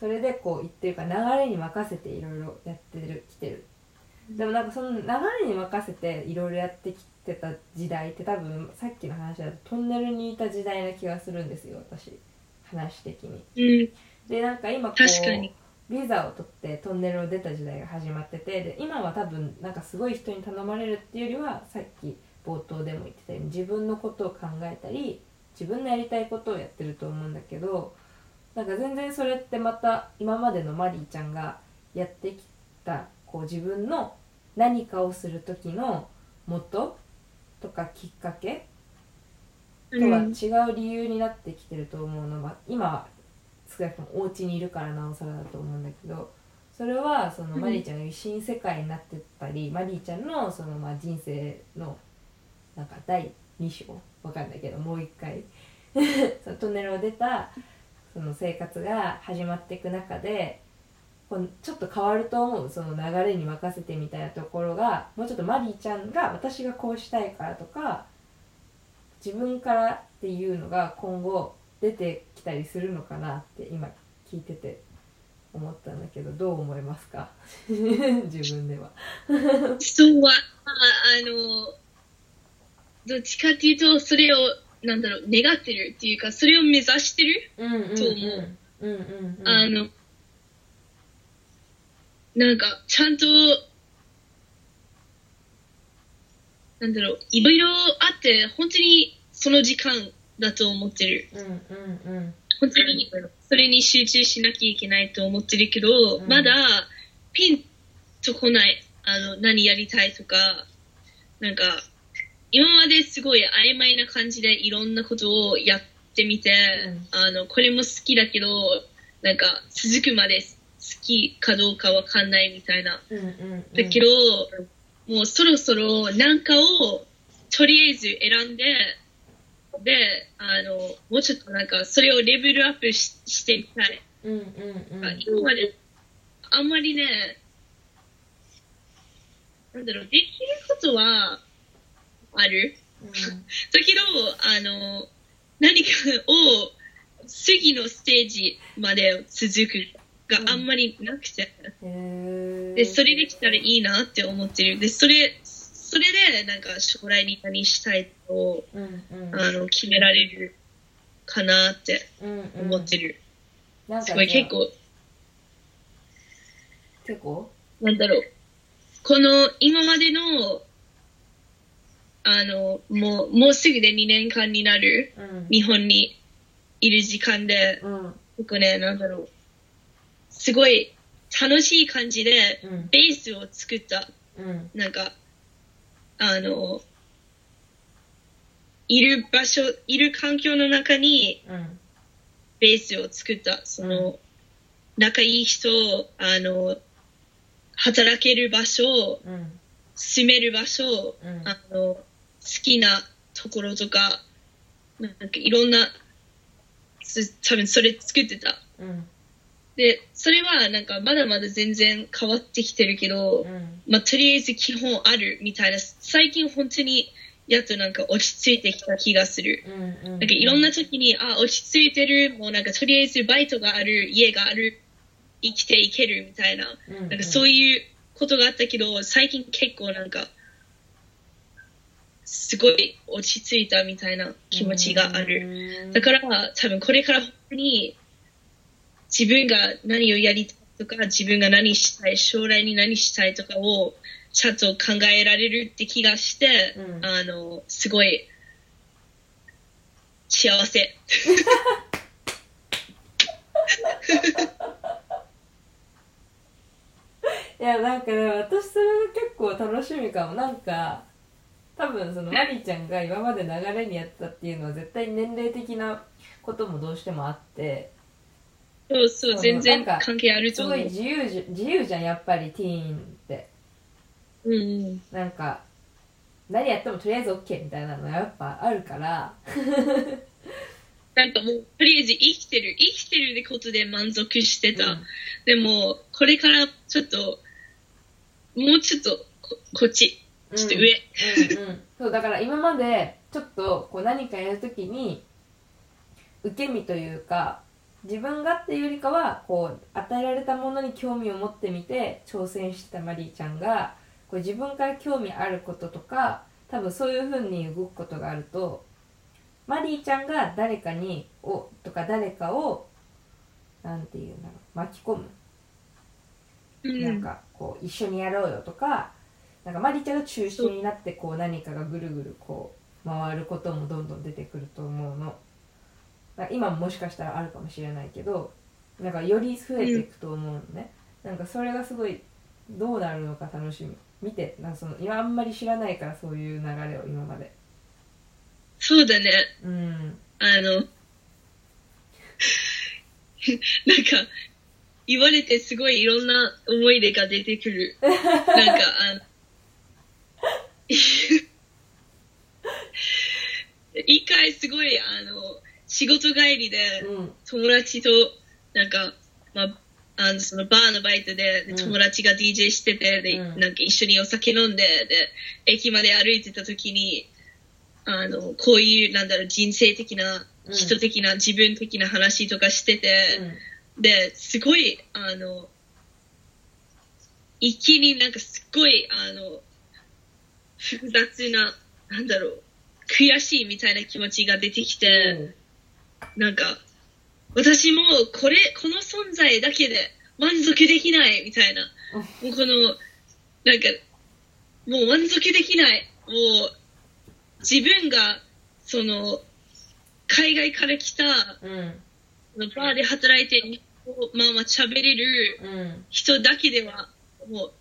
それでこう言ってるから流れに任せていろいろやってるきてる。でもなんかその流れに任せていろいろやってきてた時代って多分さっきの話だとトンネルにいた時代な気がするんですよ私。話的に。うん。でなんか今こうビザを取ってトンネルを出た時代が始まっててで今は多分なんかすごい人に頼まれるっていうよりはさっき冒頭でも言ってたように自分のことを考えたり自分のやりたいことをやってると思うんだけどなんか全然それってまた今までのマリーちゃんがやってきたこう自分の何かをする時の元とかきっかけとはうん違う理由になってきてると思うのは今は少なくともお家にいるからなおさらだと思うんだけどそれはそのうんマリーちゃんが新世界になってったり、マリーちゃんのそのまあ人生のなんか第2章わかんないけどもう一回。<laughs> そのトンネルを出たその生活が始まっていく中でこうちょっと変わると思うその流れに任せてみたいなところがもうちょっとマリーちゃんが私がこうしたいからとか自分からっていうのが今後出てきたりするのかなって今聞いてて思ったんだけどどう思いますか？<laughs> 自分では。<laughs> そうは、あの、どっちかっていうと、それを、なんだろう、願ってるっていうか、それを目指してる、うんうんうんそう思うあの、なんか、ちゃんと、なんだろう、いろいろあって、本当にその時間だと思ってる。本当にそれに集中しなきゃいけないと思ってるけど、うんまだピンとこない。あの、何やりたいとか、なんか、今まですごい曖昧な感じでいろんなことをやっってみて、あの、これも好きだけど、なんか続くまで好きかどうかわかんないみたいな。うんうんうんだけど、もうそろそろなんかをとりあえず選んで、で、あの、もうちょっとなんかそれをレベルアップししてみたい。うんうんうん今まであんまりね、なんだろう、できることはある。だけど、あの、何かを次のステージまで続くがあんまりなくて、うんへで、それできたらいいなって思ってる。で、それ、それでなんか将来に何したいと、うんうん。あの、決められるかなってうんうん。思ってる。なんかすごい結構、結構？なんだろう。この今までの、あの、もう、もうすぐで2年間になるうん。日本にいる時間で、うん。結構ね、なんだろう。すごい楽しい感じでうん。ベースを作った。うん。なんか、あの、いる場所、いる環境の中にうん。ベースを作った。その、仲いい人、あの、働ける場所、うん。住める場所、うん。あの、好きなところとか、なんかいろんな、す多分それ作ってた。うん。で、それはなんかまだまだ全然変わってきてるけど、うん。まあ、とりあえず基本あるみたいな、最近本当にやっとなんか落ち着いてきた気がする。なんかいろんな時に、あ、落ち着いてる、もうなんかとりあえずバイトがある、家がある、生きていけるみたいな、うん。なんかそういうことがあったけど、最近結構なんか、すごい落ち着いたみたいな気持ちがある。るだから多分これから本当に自分が何をやりたいとか、自分が何したい、将来に何したいとかをちゃんと考えられるって気がして、うんあの、すごい幸せ。<laughs> いやなんかね私それが結構楽しみかもなんか多分そのマリーちゃんが今まで流れにやってたっていうのは絶対に年齢的なこともどうしてもあってそうそう、全然関係あるすと思う。ごい自由じゃ自由じゃんやっぱりティーンってうんうん。なんか何やってもとりあえず OK みたいなのがやっぱあるからなんかもう、とりあえず生きてる、生きてるってことで満足してた。うんでも、これからちょっと、もうちょっとこ、こっち、ちょっと上。うんうん、そうだから今までちょっとこう何かやるときに受け身というか自分がっていうよりかはこう与えられたものに興味を持ってみて挑戦してたマリーちゃんがこう自分から興味あることとか多分そういうふうに動くことがあるとマリーちゃんが誰かにおとか誰かをなんていうんだろう巻き込む。うん。なんかこう一緒にやろうよとかなんかマリちゃんが中心になってこう何かがぐるぐるこう回ることもどんどん出てくると思うの。今ももしかしたらあるかもしれないけどなんかより増えていくと思うのね、なんかそれがすごいどうなるのか楽しみ。見てなんかその今あんまり知らないからそういう流れを今まで。そうだね。うん。あの、<laughs> なんか、言われてすごいいろんな思い出が出てくる。なんか、あの、<laughs> 一回すごい、あの、仕事帰りでうん。友達と、なんか、まあ、あの、そのバーのバイトでうん。友達が DJ してて、で、うん。なんか一緒にお酒飲んで、で、駅まで歩いてた時に、あの、こういう、なんだろう、人生的な、うん。人的な、自分的な話とかしてて、で、すごい、あの、一気になんかすっごい、あの、複雑な、なんだろう、悔しいみたいな気持ちが出てきて、なんか、私もこれ、この存在だけで満足できないみたいな。もうこの、なんか、もう満足できない。もう、自分が、その、海外から来た、バーで働いて、まあまあ喋れるうん人だけでは、もう、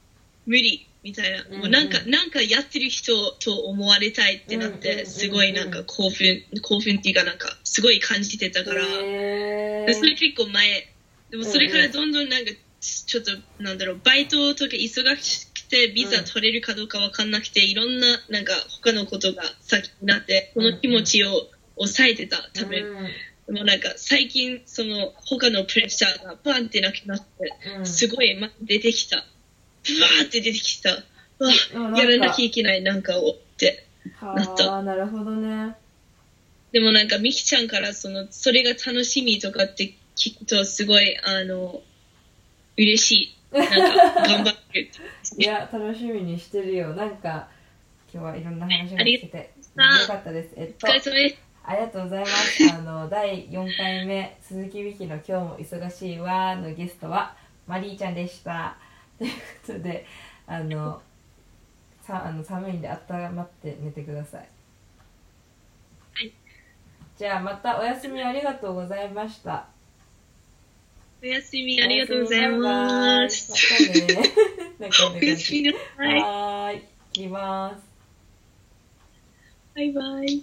無理。みたいな、うんうんもうなん。かなんかやってる人と思われたいってなっうんうんうんうん。てすごいなんか興奮興奮っていうかなんかすごい感じてたから、へでそれー結構前。でもそれからどんどんなんかちょっとなんだろうバイトとか忙しくてビザ取れるかどうかわかんなくていろんななんか他のことが先になってこの気持ちを抑えてたため、うん。でもなんか最近その他のプレッシャーがバンってなくなってうん。すごいま出てきた。ーって出てきた。うわやらなきゃいけないなんかをって。なったはあなるほどねでもなんかミキちゃんからそのそれが楽しみとかって聞くとすごいあの嬉しい。なんか頑張ってる。<laughs> いや楽しみにしてるよなんか今日はいろんな話が聞けてよかったですえっおと疲れ様です。ありがとうございます。あの、第4回目、鈴木美希の今日も忙しいわのゲストは、マリーちゃんでした。ということで、あの、さあの寒いんで温まって寝てください。はいじゃあまたお休みありがとうございました。おやすみありがとうございます。またね。なんかおやすみなさい。はーい。切ります。バイバイ。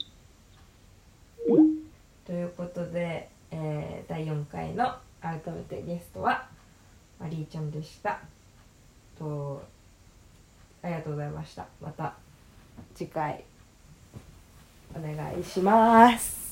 ということで、えー第4回の改めてゲストはマリーちゃんでしたとありがとうございました。また次回お願いします。